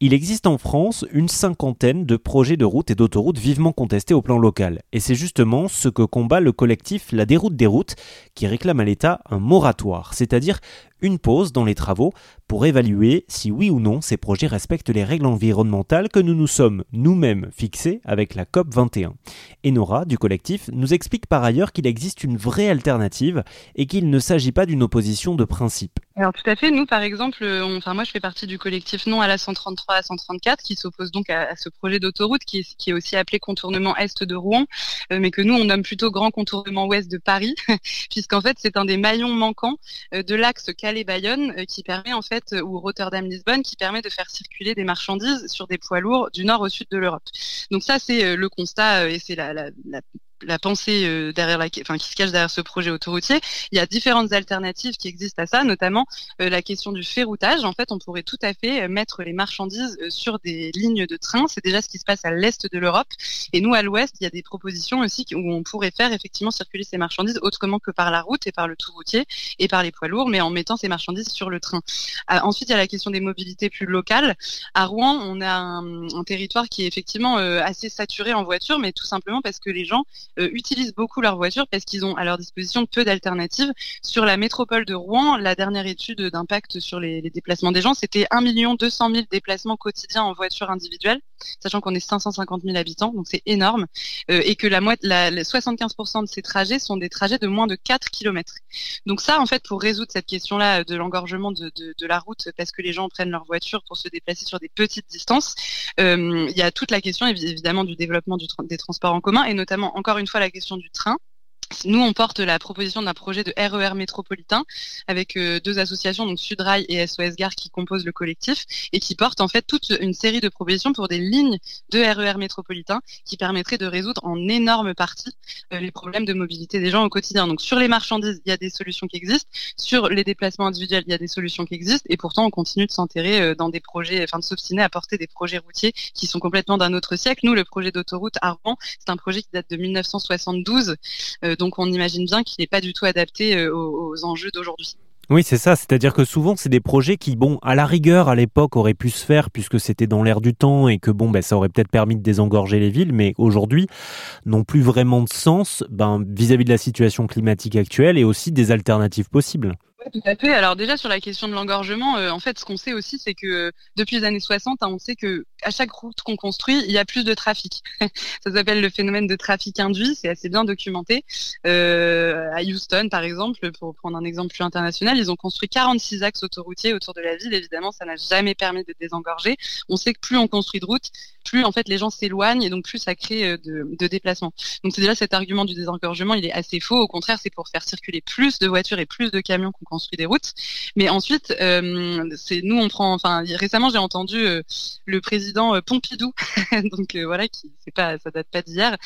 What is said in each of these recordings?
Il existe en France une cinquantaine de projets de routes et d'autoroutes vivement contestés au plan local. Et c'est justement ce que combat le collectif La Déroute des routes, qui réclame à l'État un moratoire, c'est-à-dire une pause dans les travaux pour évaluer si oui ou non ces projets respectent les règles environnementales que nous nous sommes nous-mêmes fixées avec la COP 21. Et Nora, du collectif, nous explique par ailleurs qu'il existe une vraie alternative et qu'il ne s'agit pas d'une opposition de principe. Alors tout à fait, nous par exemple, enfin moi je fais partie du collectif non à la 133 à 134 qui s'oppose donc à, ce projet d'autoroute qui est, aussi appelé contournement est de Rouen, euh, mais que nous on nomme plutôt grand contournement ouest de Paris, puisqu'en fait c'est un des maillons manquants euh, de l'axe Calais-Bayonne euh, qui permet en fait, ou Rotterdam-Lisbonne, qui permet de faire circuler des marchandises sur des poids lourds du nord au sud de l'Europe. Donc ça c'est le constat et c'est la la pensée euh, derrière la, enfin, qui se cache derrière ce projet autoroutier. Il y a différentes alternatives qui existent à ça, notamment euh, la question du ferroutage. En fait, on pourrait tout à fait euh, mettre les marchandises sur des lignes de train. C'est déjà ce qui se passe à l'est de l'Europe. Et nous, à l'ouest, il y a des propositions aussi où on pourrait faire effectivement circuler ces marchandises autrement que par la route et par le tout routier et par les poids lourds, mais en mettant ces marchandises sur le train. ensuite, il y a la question des mobilités plus locales. À Rouen, on a un, territoire qui est effectivement assez saturé en voiture, mais tout simplement parce que les gens euh, utilisent beaucoup leur voiture parce qu'ils ont à leur disposition peu d'alternatives. Sur la métropole de Rouen, la dernière étude d'impact sur les, déplacements des gens, c'était 1 200 000 déplacements quotidiens en voiture individuelle, sachant qu'on est 550 000 habitants, donc c'est énorme, euh, et que la, la, 75% de ces trajets sont des trajets de moins de 4 km. Donc ça, en fait, pour résoudre cette question-là de l'engorgement de, la route, parce que les gens prennent leur voiture pour se déplacer sur des petites distances, euh, il y a toute la question évidemment du développement des transports en commun, et notamment encore une fois la question du train. Nous, on porte la proposition d'un projet de RER e métropolitain avec euh, deux associations, donc Sudrail et SOS Gare, qui composent le collectif et qui portent en fait toute une série de propositions pour des lignes de RER e métropolitain qui permettraient de résoudre en énorme partie euh, les problèmes de mobilité des gens au quotidien. Donc sur les marchandises, il y a des solutions qui existent. Sur les déplacements individuels, il y a des solutions qui existent. Et pourtant, on continue de s'enterrer euh, dans des projets, enfin de s'obstiner à porter des projets routiers qui sont complètement d'un autre siècle. Nous, le projet d'autoroute à Rouen, c'est un projet qui date de 1972 donc on imagine bien qu'il n'est pas du tout adapté euh, aux, enjeux d'aujourd'hui. Oui, c'est ça. C'est-à-dire que souvent, c'est des projets qui, bon, à la rigueur, à l'époque, auraient pu se faire puisque c'était dans l'air du temps et que, bon, ben, ça aurait peut-être permis de désengorger les villes, mais aujourd'hui, n'ont plus vraiment de sens ben, vis-à-vis de la situation climatique actuelle et aussi des alternatives possibles. Oui, tout à fait. Alors déjà sur la question de l'engorgement, euh, en fait, ce qu'on sait aussi, c'est que depuis les années 60, hein, on sait que à chaque route qu'on construit, il y a plus de trafic. Ça s'appelle le phénomène de trafic induit. C'est assez bien documenté. Euh, à Houston, par exemple, pour prendre un exemple plus international, ils ont construit 46 axes autoroutiers autour de la ville. Évidemment, ça n'a jamais permis de désengorger. On sait que plus on construit de routes, plus en fait les gens s'éloignent et donc plus ça crée euh, de, déplacements. Donc c'est déjà cet argument du désengorgement, il est assez faux. Au contraire, c'est pour faire circuler plus de voitures et plus de camions qu'on construit des routes. Mais ensuite, euh, nous on prend. Enfin, récemment j'ai entendu le président Pompidou, donc voilà, qui c'est pas, ça date pas d'hier,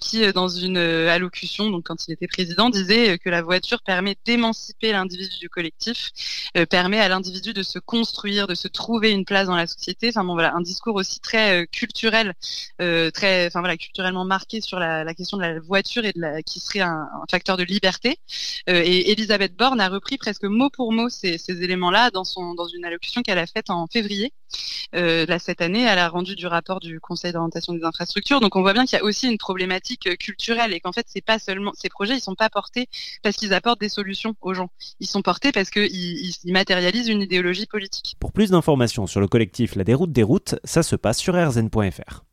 qui dans une allocution, donc quand il était président, disait que la voiture permet d'émanciper l'individu du collectif, permet à l'individu de se construire, de se trouver une place dans la société. Enfin bon voilà, un discours aussi très culturel, euh, très, enfin voilà, culturellement marqué sur la, question de la voiture et de qui serait un, facteur de liberté. Euh, et Elisabeth Borne a repris presque mot pour mot ces, ces éléments-là dans son dans une allocution qu'elle a faite en février. Euh, là cette année, elle a rendu du rapport du Conseil d'orientation des infrastructures. Donc on voit bien qu'il y a aussi une problématique euh, culturelle et qu'en fait c'est pas seulement ces projets, ils sont pas portés parce qu'ils apportent des solutions aux gens. Ils sont portés parce qu'ils ils, matérialisent une idéologie politique. Pour plus d'informations sur le collectif La Déroute des routes, ça se passe sur rzn.fr.